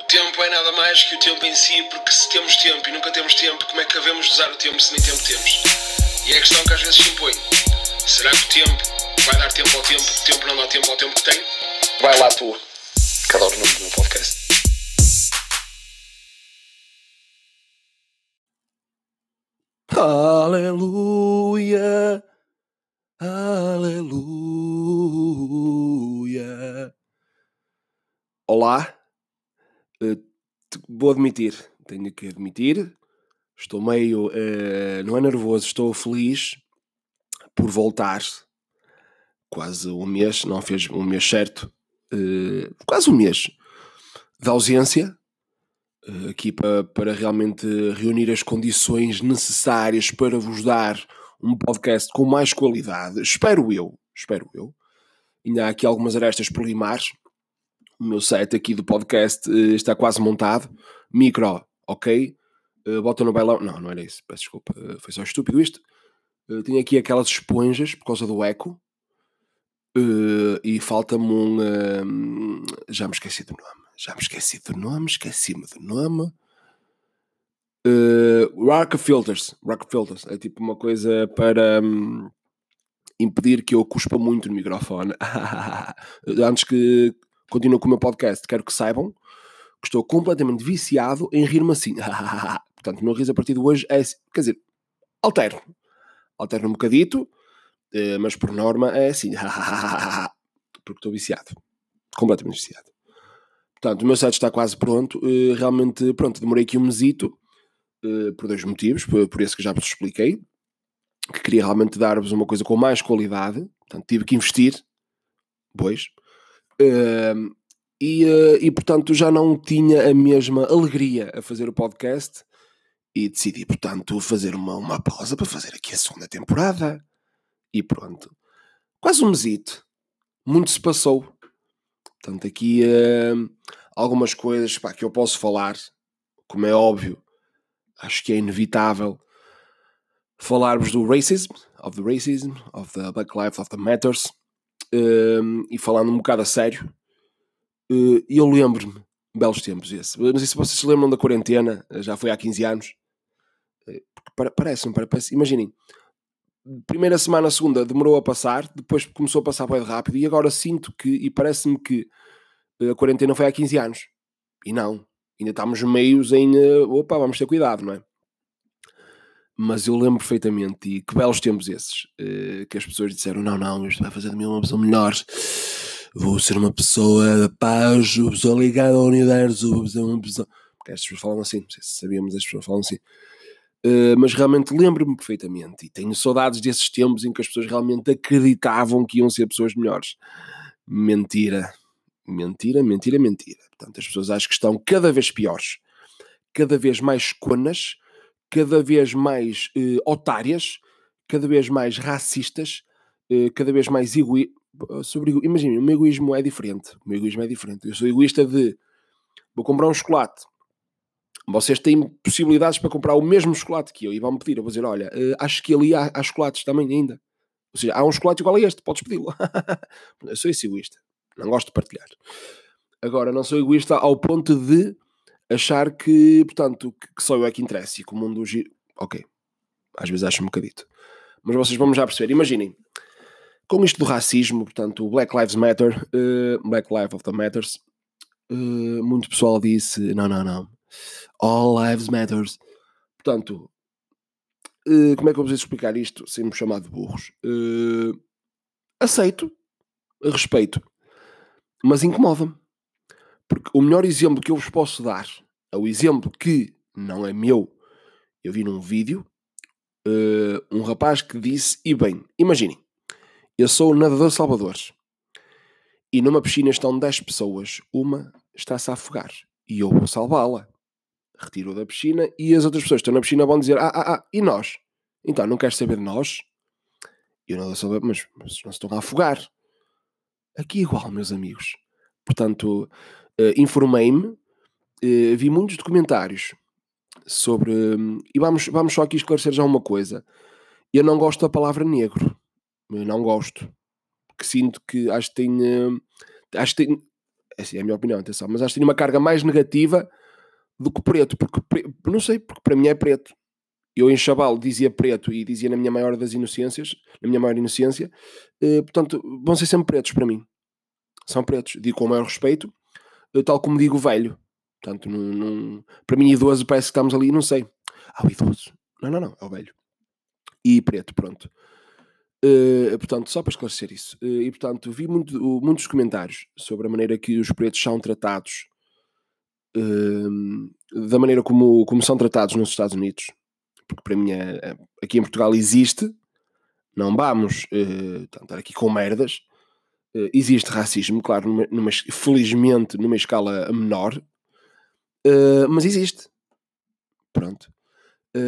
O tempo é nada mais que o tempo em si, porque se temos tempo e nunca temos tempo, como é que devemos usar o tempo se nem tempo temos? E é a questão que às vezes se impõe. Será que o tempo vai dar tempo ao tempo, o tempo não dá tempo ao tempo que tem? Vai lá tu, cada hora no meu podcast. Aleluia, Olá, te- vou admitir, tenho que admitir, estou meio, eh, não é nervoso, estou feliz por voltar. Quase um mês, não fez um mês certo, eh, quase um mês de ausência, aqui para, para realmente reunir as condições necessárias para vos dar um podcast com mais qualidade. Espero eu, espero eu. Ainda há aqui algumas arestas por limar. O meu set aqui do podcast eh, está quase montado. Micro, ok. Eh, bota no bailão. Não, não era isso. Peço desculpa. Eh, foi só estúpido isto. Tenho aqui aquelas esponjas por causa do eco. E falta-me um. já me esqueci do nome. Já me esqueci do nome. Esqueci-me do nome. Uh, rock filters, rock filters é tipo uma coisa para hum, impedir que eu cuspa muito no microfone. Antes que continue com o meu podcast, quero que saibam que estou completamente viciado em rir-me assim. Portanto, o meu riso a partir de hoje é assim. Quer dizer, alterno. Alterno um bocadito, eh, mas por norma é assim. Porque estou viciado. Completamente viciado. Portanto, o meu site está quase pronto. eh, Realmente, pronto, demorei aqui um mesito eh, por dois motivos, por esse que já vos expliquei, que queria realmente dar-vos uma coisa com mais qualidade, portanto tive que investir, pois, Ehm, e, eh, e portanto já não tinha a mesma alegria a fazer o podcast e decidi, portanto, fazer uma, uma pausa para fazer aqui a segunda temporada. E pronto. Quase um mesito. Muito se passou. Portanto, aqui eh, algumas coisas pá, que eu posso falar, como é óbvio, acho que é inevitável falar-vos do racism, of the racism, of the Black Lives of the Matters, um, e falando um bocado a sério. Uh, eu lembro-me, belos tempos esse. Não sei se vocês se lembram da quarentena, já foi há 15 anos. Eh, pare- Parece-me, parece, imaginem, primeira semana, segunda demorou a passar, depois começou a passar bem rápido, e agora sinto que, e parece-me que a quarentena foi há 15 anos. E não, ainda estamos meios em, eh, opa, vamos ter cuidado, não é? Mas eu lembro perfeitamente, e que belos tempos esses, eh, que as pessoas disseram: não, não, isto vai fazer de mim uma pessoa melhor, vou ser uma pessoa da paz, uma pessoa ligada ao universo, vou ser uma pessoa. Porque estas pessoas falam assim, não sei se sabíamos, as pessoas falam assim. Eh, mas realmente lembro-me perfeitamente e tenho saudades desses tempos em que as pessoas realmente acreditavam que iam ser pessoas melhores. Mentira, mentira, mentira, mentira. Portanto, as pessoas acho que estão cada vez piores, cada vez mais conas, cada vez mais eh, otárias, cada vez mais racistas, eh, cada vez mais egoístas. Sobre, imaginem, o meu egoísmo é diferente. O meu egoísmo é diferente. Eu sou egoísta de vou comprar um chocolate. Vocês têm possibilidades para comprar o mesmo chocolate que eu e vão-me pedir. Eu vou dizer: olha, eh, acho que ali há, há chocolates também ainda. Ou seja, há um chocolate igual a este, podes pedi-lo. eu sou esse egoísta. Não gosto de partilhar. Agora, não sou egoísta ao ponto de achar que, portanto, que, só eu é que interessa e que o mundo gira. Ok, às vezes acho um bocadito. Mas vocês vão já perceber. Imaginem, com isto do racismo, portanto, o Black Lives Matter, eh, Black Lives of the Matters, eh, muito pessoal disse: não, não, não, All Lives Matters. Portanto, eh, como é que eu vou explicar isto sem me chamar de burros? Aceito, respeito, mas incomoda-me. Porque o melhor exemplo que eu vos posso dar o exemplo que não é meu. Eu vi num vídeo eh, um rapaz que disse: E bem, imaginem, eu sou nadador salvadores e numa piscina estão 10 pessoas, uma está-se a afogar e eu vou salvá-la. Retiro da piscina e as outras pessoas que estão na piscina vão dizer: Ah, ah, ah, e nós? Então não queres saber de nós? E eu não saber, mas, mas não se estão a afogar. Aqui é igual, meus amigos. Portanto, eh, informei-me, eh, vi muitos documentários sobre. hum, e vamos, vamos só aqui esclarecer já uma coisa. Eu não gosto da palavra negro. Eu não gosto. Porque sinto que acho que tem. hum, acho que tem. Essa é a minha opinião, atenção. Mas acho que tinha uma carga mais negativa do que preto, porque não sei, porque para mim é preto. Eu em Chabal dizia preto e dizia na minha maior das inocências, na minha maior inocência, eh, portanto, vão ser sempre pretos para mim. São pretos, digo com o maior respeito, eh, tal como digo velho. Portanto, num, num, para mim, idoso parece que estamos ali, não sei. Ah, o idoso. Não, não, não, é o velho. E preto, pronto. Uh, portanto, só para esclarecer isso. Uh, e portanto, vi muito, muitos comentários sobre a maneira que os pretos são tratados, uh, da maneira como, como são tratados nos Estados Unidos. Porque para mim, é, é, aqui em Portugal existe, não vamos estar aqui com merdas. existe racismo, claro, numa, numa, felizmente numa escala menor, mas existe. Pronto.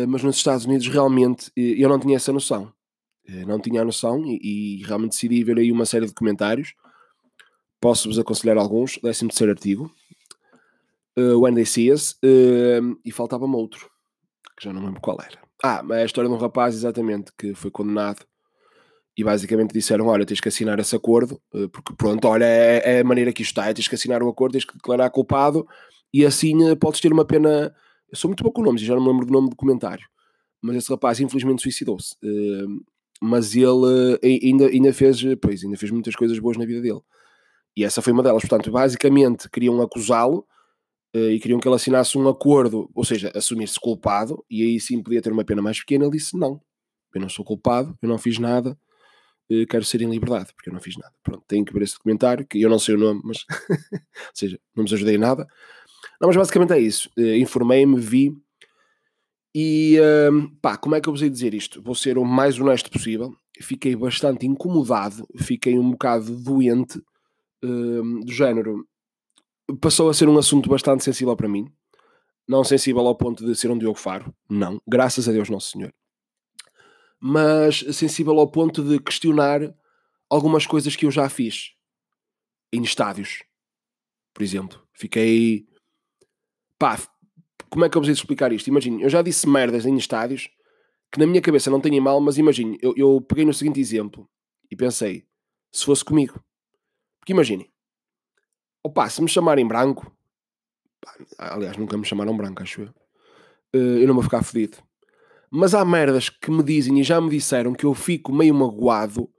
mas nos Estados Unidos realmente eu não tinha essa noção eh, não tinha a noção e, e, realmente decidi ver aí uma série de comentários. Posso-vos aconselhar alguns. 13 terceiro artigo. Uh, When They See Us. Uh, e faltava-me outro, que já não lembro qual era. Ah, é a história de um rapaz, exatamente, que foi condenado e basicamente disseram: Olha, tens que assinar esse acordo, uh, porque pronto, olha, é, é, a maneira que isto está, é, tens que assinar o acordo, tens que declarar culpado e assim podes ter uma pena. Eu sou muito bom com nomes já não me lembro do nome do comentário, mas esse rapaz infelizmente suicidou-se mas ele eh, ainda, ainda, fez, pois, ainda fez muitas coisas boas na vida dele. E essa foi uma delas. Portanto, basicamente queriam acusá-lo e queriam que ele assinasse um acordo, ou seja, assumir-se culpado, e aí sim podia ter uma pena mais pequena. Ele disse: Não, eu não sou culpado, eu não fiz nada, quero ser em liberdade, porque eu não fiz nada. Pronto, tenho que ver esse documentário, que eu não sei o nome, mas, ou seja, não nos ajudei em nada. Não, mas basicamente é isso. Uh, Informei-me, vi e uh, pá, como é que eu vos ia dizer isto? Vou ser o mais honesto possível. Fiquei bastante incomodado, fiquei um bocado doente, uh, do género. Passou a ser um assunto bastante sensível para mim. Não sensível ao ponto de ser um Diogo Faro, não, graças a Deus Nosso Senhor. Mas sensível ao ponto de questionar algumas coisas que eu já fiz em estádios, por exemplo. Fiquei. Pá, como é que eu ia explicar isto? Imagine, eu já disse merdas em estádios que na minha cabeça não tenho mal, mas imagine, eu, eu peguei no seguinte exemplo e pensei, se fosse comigo. Porque imaginem, opa, se me chamarem branco, pá, aliás, nunca me chamaram branco, acho eu, uh, eu não vou ficar fodido. Mas há merdas que me dizem e já me disseram que eu fico meio magoado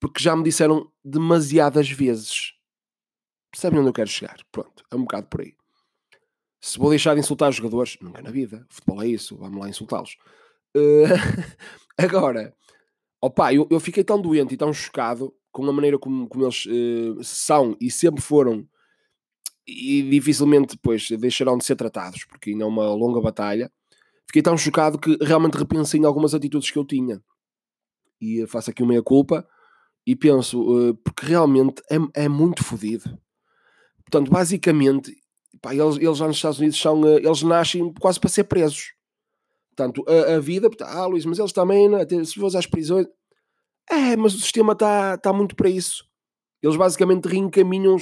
porque já me disseram demasiadas vezes. Percebem onde eu quero chegar? Pronto, é um bocado por aí. Se vou deixar de insultar os jogadores, nunca na vida. O futebol é isso, vamos lá insultá-los. Uh, agora, opa, eu, eu fiquei tão doente e tão chocado com a maneira como, como eles uh, são e sempre foram e dificilmente depois deixarão de ser tratados, porque ainda é uma longa batalha. Fiquei tão chocado que realmente repensei em algumas atitudes que eu tinha. E faço aqui uma meia-culpa e penso, uh, porque realmente é, é muito fodido. Portanto, basicamente, pá, eles, eles já nos Estados Unidos são, eh, eles nascem quase para ser presos. Portanto, a, a vida, ah, Luís, mas eles também, né, se fores às prisões, é, mas o sistema está tá muito para isso. Eles basicamente reencaminham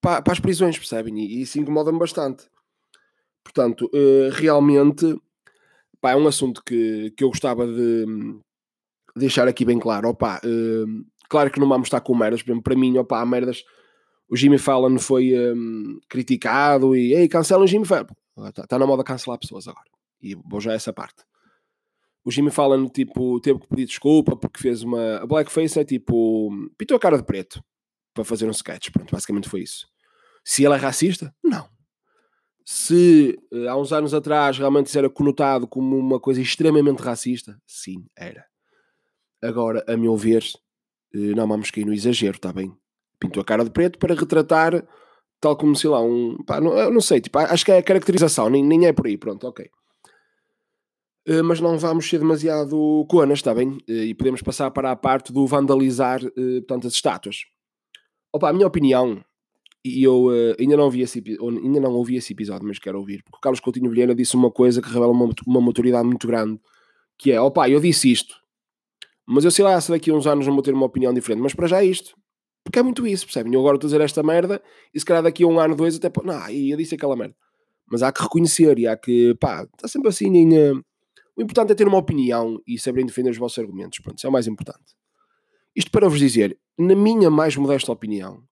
para, para as prisões, percebem? E, e isso incomoda-me bastante. Portanto, uh, realmente, pá, é um assunto que, que eu gostava de deixar aqui bem claro. Opa, uh, claro que não vamos estar com merdas, para mim, opa, há merdas o Jimmy Fallon foi um, criticado e ei, cancela o Jimmy Fallon. Está tá na moda cancelar pessoas agora. E vou já a essa parte. O Jimmy Fallon tipo, teve que pedir desculpa porque fez uma. A blackface é tipo. pintou a cara de preto para fazer um sketch. Pronto, basicamente foi isso. Se ele é racista? Não. Se eh, há uns anos atrás realmente isso era conotado como uma coisa extremamente racista, sim, era. Agora, a meu ver, eh, não vamos cair no exagero, está bem? Pintou a cara de preto para retratar tal como, sei lá, um. Pá, não, eu não sei, tipo, acho que é a caracterização, nem, nem é por aí, pronto, ok. Uh, mas não vamos ser demasiado conas, está bem? Uh, e podemos passar para a parte do vandalizar, uh, portanto, as estátuas. Opa, a minha opinião, e eu ainda, não vi esse, ainda não ouvi esse episódio, mas quero ouvir, porque o Carlos Coutinho Vilhena disse uma coisa que revela uma, uma maturidade muito grande, que é, opa, eu disse isto, mas eu sei lá se daqui a uns anos não vou ter uma opinião diferente, mas para já é isto. Porque é muito isso, percebem? Eu agora estou a dizer esta merda e se calhar daqui a um ano, dois, até. Não, e eu disse aquela merda. Mas há que reconhecer e há que. pá, está sempre assim. Em, uh, o importante é ter uma opinião e saberem defender os vossos argumentos. Pronto, isso é o mais importante. Isto para vos dizer, na minha mais modesta opinião,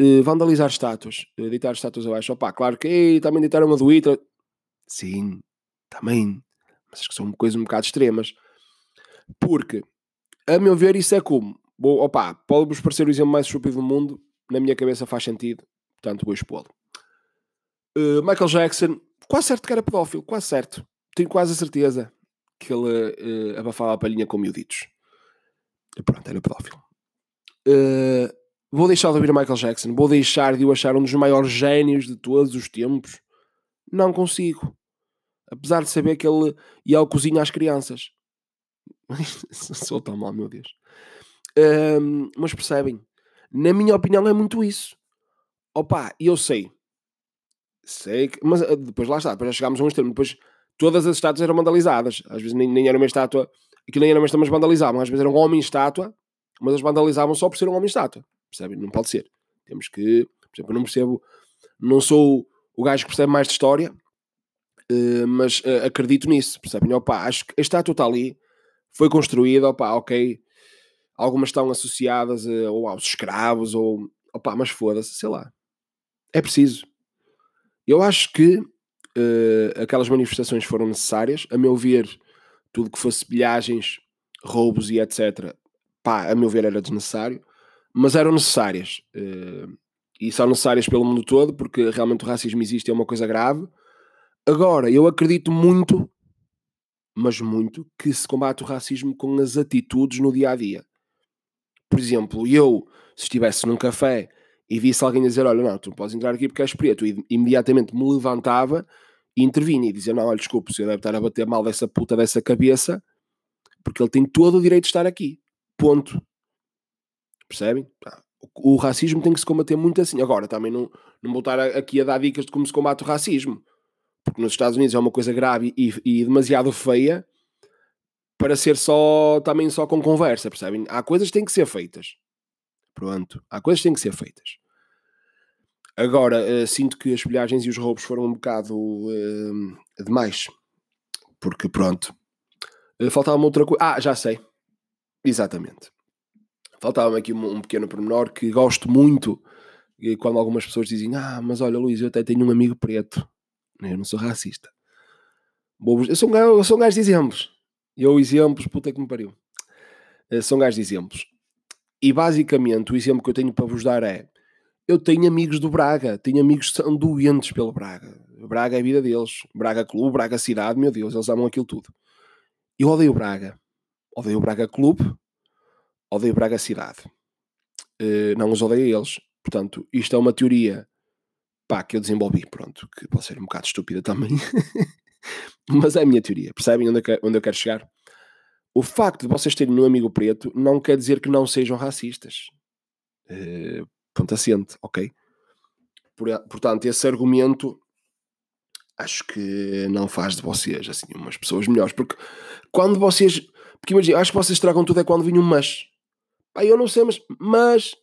Uh, vandalizar estátuas, uh, deitar estátuas abaixo. Opa, claro que ei, também deitar uma do Hitler. Sim, também. Mas acho que são coisas um bocado extremas. Porque, a meu ver, isso é como. Bom, opa, pode-vos parecer o exemplo mais estúpido do mundo. Na minha cabeça faz sentido. Portanto, vou expô-lo. Uh, Michael Jackson, quase certo que era pedófilo, quase certo. Tenho quase a certeza que ele uh, abafava a palhinha com miuditos. E pronto, era pedófilo. Uh, vou deixar de ouvir Michael Jackson. Vou deixar de o achar um dos maiores génios de todos os tempos. Não consigo. Apesar de saber que ele ia ao cozinho às crianças. Sou tão mal, meu Deus. Um, mas percebem? Na minha opinião é muito isso. Opa, eu sei. Sei que... Mas depois lá está. Depois já chegámos a um extremo. Depois todas as estátuas eram vandalizadas. Às vezes nem, nem era uma estátua. Aquilo nem era uma estátua, mas vandalizavam. Às vezes era um homem-estátua. Mas eles vandalizavam só por ser um homem-estátua. Percebem? Não pode ser. Temos que... Por exemplo, eu não percebo... Não sou o gajo que percebe mais de história Uh, mas uh, acredito nisso, percebem? Opa, acho que a estátua está ali, foi construída, opa, ok. Algumas estão associadas uh, ou aos escravos, ou opa, mas foda-se, sei lá. É preciso. Eu acho que aquelas manifestações foram necessárias, a meu ver, tudo que fosse pilhagens, roubos e etc. Pá, a meu ver era desnecessário, mas eram necessárias. e são necessárias pelo mundo todo, porque realmente o racismo existe, é uma coisa grave Agora, eu acredito muito, mas muito, que se combate o racismo com as atitudes no dia a dia. Por exemplo, eu, se estivesse num café e visse alguém dizer: Olha, não, tu não podes entrar aqui porque és preto, e imediatamente me levantava e intervinha e dizia: Não, olha, desculpe, você deve estar a bater mal dessa puta dessa cabeça, porque ele tem todo o direito de estar aqui. Ponto. Percebem? O, racismo tem que se combater muito assim. Agora, também não, não vou estar aqui a dar dicas de como se combate o racismo porque nos Estados Unidos é uma coisa grave e, e demasiado feia para ser só também só com conversa, percebem? Há coisas que têm que ser feitas. Pronto, há coisas que têm que ser feitas. Agora, uh, sinto que as pilhagens e os roubos foram um bocado uh, demais. Porque, pronto. Uh, faltava-me outra coisa. Ah, já sei. Exatamente. Faltava-me aqui um, um, pequeno pormenor que gosto muito. Quando algumas pessoas dizem: Ah, mas olha, Luís, eu até tenho um amigo preto. Eu não sou racista. Eu sou um gajo, eu sou um gajo de exemplos. Eu, exemplos, puta que me pariu. Eu sou um gajo de exemplos. E basicamente o exemplo que eu tenho para vos dar é: eu tenho amigos do Braga, tenho amigos que são doentes pelo Braga. Braga é a vida deles. Braga Clube, Braga Cidade, meu Deus, eles amam aquilo tudo. Eu odeio Braga. Odeio Braga Clube, odeio Braga Cidade. Uh, não os odeio eles. Portanto, isto é uma teoria pá, que eu desenvolvi, pronto, que pode ser um bocado estúpida também, mas é a minha teoria, percebem onde eu, quero, chegar? O facto de vocês terem um amigo preto não quer dizer que não sejam racistas. Uh, ponto assente, ok? Por, portanto, esse argumento acho que não faz de vocês assim umas pessoas melhores, porque quando vocês, porque imagina, acho que vocês tragam tudo é quando vinha um mas. Pá, eu não sei, mas, mas,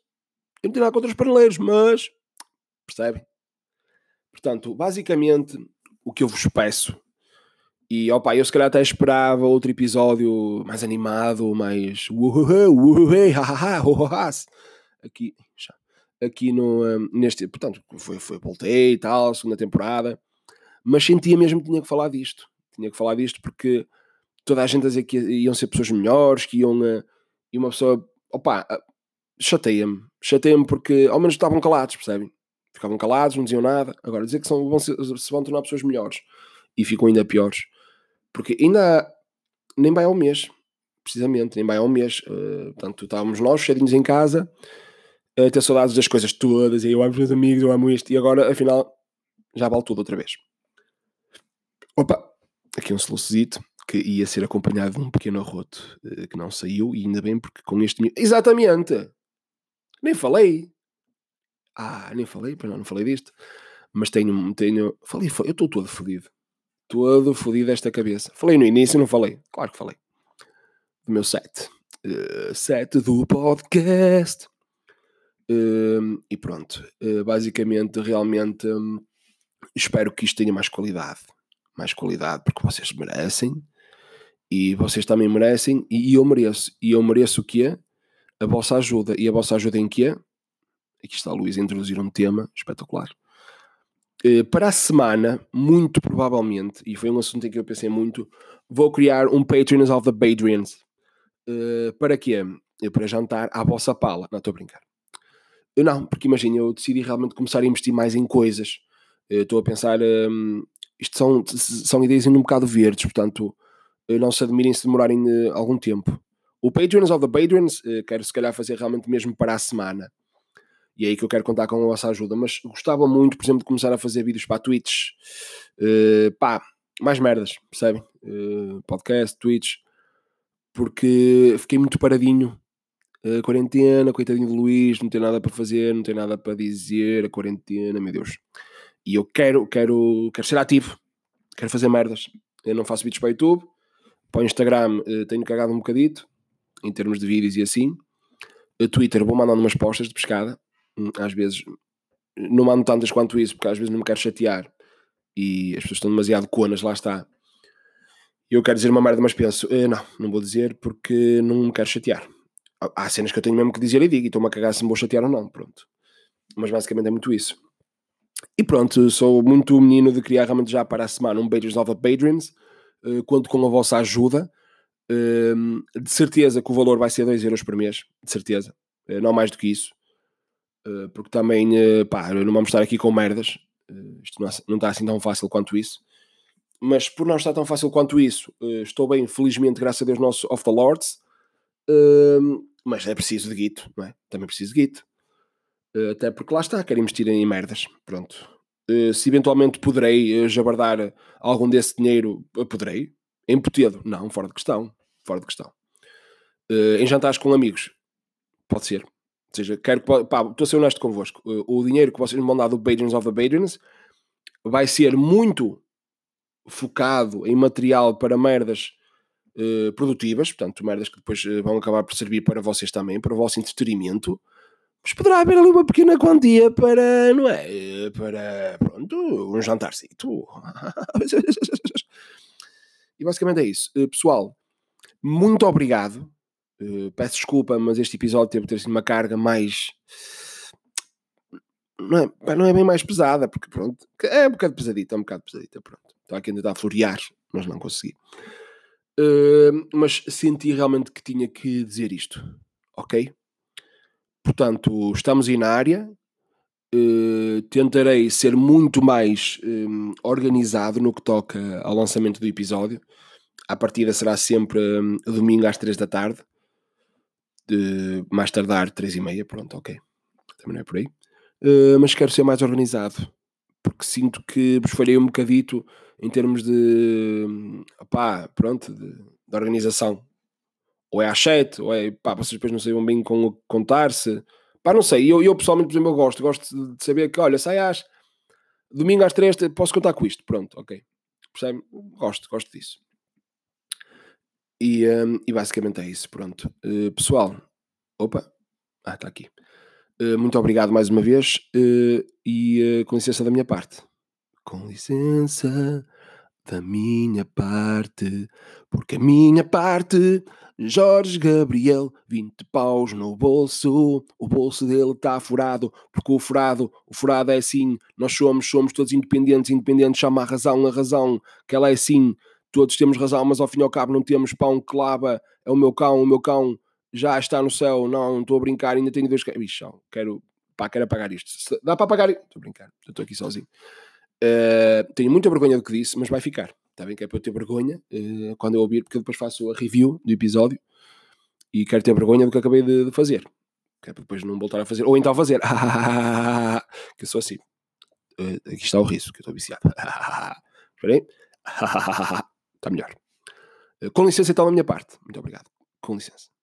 eu não tenho nada contra os paneleiros, mas, percebem? Portanto, basicamente, o que eu vos peço, e opa, eu se calhar até esperava outro episódio mais animado, mais aqui, aqui no, hum, neste, portanto, foi, foi, voltei e tal, segunda temporada, mas sentia mesmo que tinha que falar disto, tinha que falar disto porque toda a gente a dizer que iam ser pessoas melhores, que iam, eh, e uma pessoa, opa, eh, chateia-me, chateia-me porque ao menos estavam calados, percebem? ficavam calados, não diziam nada. Agora, dizer que são, vão se vão tornar pessoas melhores e ficam ainda piores, porque ainda nem vai ao mês, precisamente, nem vai ao mês. Uh, portanto, estávamos nós, cheirinhos em casa, a ter saudades das coisas todas, e eu amo os meus amigos, eu amo isto, e agora, afinal, já vale tudo outra vez. Opa, aqui um solucito que ia ser acompanhado de um pequeno arroto uh, que não saiu, e ainda bem porque com este. Exatamente! Nem falei! Ah, nem falei, pois não, não falei disto. Mas tenho, tenho. Falei, eu estou todo fodido. Todo fodido desta cabeça. Falei no início, não falei? Claro que falei. Do meu set. Uh, set do podcast. Uh, e pronto. Uh, basicamente, realmente, um, espero que isto tenha mais qualidade. Mais qualidade, porque vocês merecem. E vocês também merecem. E eu mereço. E eu mereço o quê? A vossa ajuda. E a vossa ajuda em quê? Aqui está o Luís a introduzir um tema espetacular. Uh, para a semana, muito provavelmente, e foi um assunto em que eu pensei muito, vou criar um Patreons of the Badrians. Uh, para quê? Para jantar à vossa pala. Não, estou a brincar. Eu não, porque imagina, eu decidi realmente começar a investir mais em coisas. Estou a pensar, um, isto são, são ideias ainda um bocado verdes, portanto, não se admirem se demorarem algum tempo. O Patreons of the Patreons, uh, quero se calhar fazer realmente mesmo para a semana. E é aí que eu quero contar com a vossa ajuda. Mas gostava muito, por exemplo, de começar a fazer vídeos para a Twitch. Uh, pá, mais merdas, percebem? Uh, podcast, Twitch. Porque fiquei muito paradinho. Uh, quarentena, coitadinho de Luís, não tem nada para fazer, não tem nada para dizer. A quarentena, meu Deus. E eu quero, quero, quero ser ativo. Quero fazer merdas. Eu não faço vídeos para YouTube. Para o Instagram uh, tenho cagado um bocadito. Em termos de vídeos e assim. O Twitter vou mandando umas postas de pescada às vezes não mando tantas quanto isso, porque às vezes não me quero chatear e as pessoas estão demasiado conas, lá está. Eu quero dizer uma merda, mas penso, eh, não, não vou dizer porque não me quero chatear. Há cenas que eu tenho mesmo que dizer e digo, e estou-me a cagar se me vou chatear ou não, pronto. Mas basicamente é muito isso. E pronto, sou muito menino de criar realmente já para a semana um Badgers of the Badrians, uh, conto com a vossa ajuda. Uh, de certeza que o valor vai ser 2 euros por mês, de certeza, uh, não mais do que isso. Eh, porque também, eh, pá, não vamos estar aqui com merdas, eh, isto não, não está assim tão fácil quanto isso, mas por não estar tão fácil quanto isso, estou bem, felizmente, graças a Deus, nosso Of the Lords, ehm, mas é preciso de guito, não é? Também preciso de guito, até porque lá está, quero investir em merdas, pronto. se eventualmente poderei jabardar algum desse dinheiro, poderei. Em potedo? Não, fora de questão. Fora de questão. em jantares com amigos? Pode ser seja, quero pá, estou a ser honesto convosco. O dinheiro que vocês me vão dar do Badrians of the Badrians vai ser muito focado em material para merdas uh, produtivas, portanto, merdas que depois uh, vão acabar por servir para vocês também, para o vosso entretenimento. Mas poderá haver ali uma pequena quantia para, não é? Para, pronto, um jantarcito. e basicamente é isso. Pessoal, muito obrigado Uh, peço desculpa, mas este episódio teve ter sido uma carga mais. Não é, não é bem mais pesada, porque pronto, é um bocado pesadita, é um bocado pesadita, pronto. Estava aqui a tentar florear, mas não consegui. Uh, mas senti realmente que tinha que dizer isto, ok? Portanto, estamos aí na área. Uh, tentarei ser muito mais um, organizado no que toca ao lançamento do episódio. A partida será sempre um, domingo às 3 da tarde de mais tardar 3 e meia, pronto, ok. Também não é por aí. Uh, mas quero ser mais organizado, porque sinto que vos falhei um bocadito em termos de, pá, pronto, de, de, organização. Ou é às 7, ou é, pá, vocês depois não sabiam bem com contar-se. Pá, não sei, eu, eu pessoalmente, por exemplo, eu gosto, gosto de saber que, olha, sai às, domingo às 3, posso contar com isto, pronto, ok. Percebe? Gosto, gosto disso. E, um, e basicamente é isso, pronto. Uh, pessoal, opa, ah, está aqui. Uh, muito obrigado mais uma vez uh, e com licença da minha parte. Com licença da minha parte, porque a minha parte, Jorge Gabriel, 20 paus no bolso, o bolso dele está furado, porque o furado, o furado é assim, nós somos, somos todos independentes, independentes chama a razão, a razão, que ela é assim, todos temos razão, mas ao fim e ao cabo não temos pão que lava, é o meu cão, o meu cão já está no céu, não, estou a brincar, ainda tenho dois cães. Bicho, quero, pá, quero apagar isto. Dá para apagar? Estou a brincar, estou aqui sozinho. Uh, tenho muita vergonha do que disse, mas vai ficar. Está bem que é para eu ter vergonha uh, quando eu ouvir, porque depois faço a review do episódio e quero ter vergonha do que acabei de, de fazer. Que é para depois não voltar a fazer, ou então fazer. que eu sou assim. Uh, aqui está o riso, que eu estou viciado. Espera aí. Está melhor. Com licença, então, da minha parte. Muito obrigado. Com licença.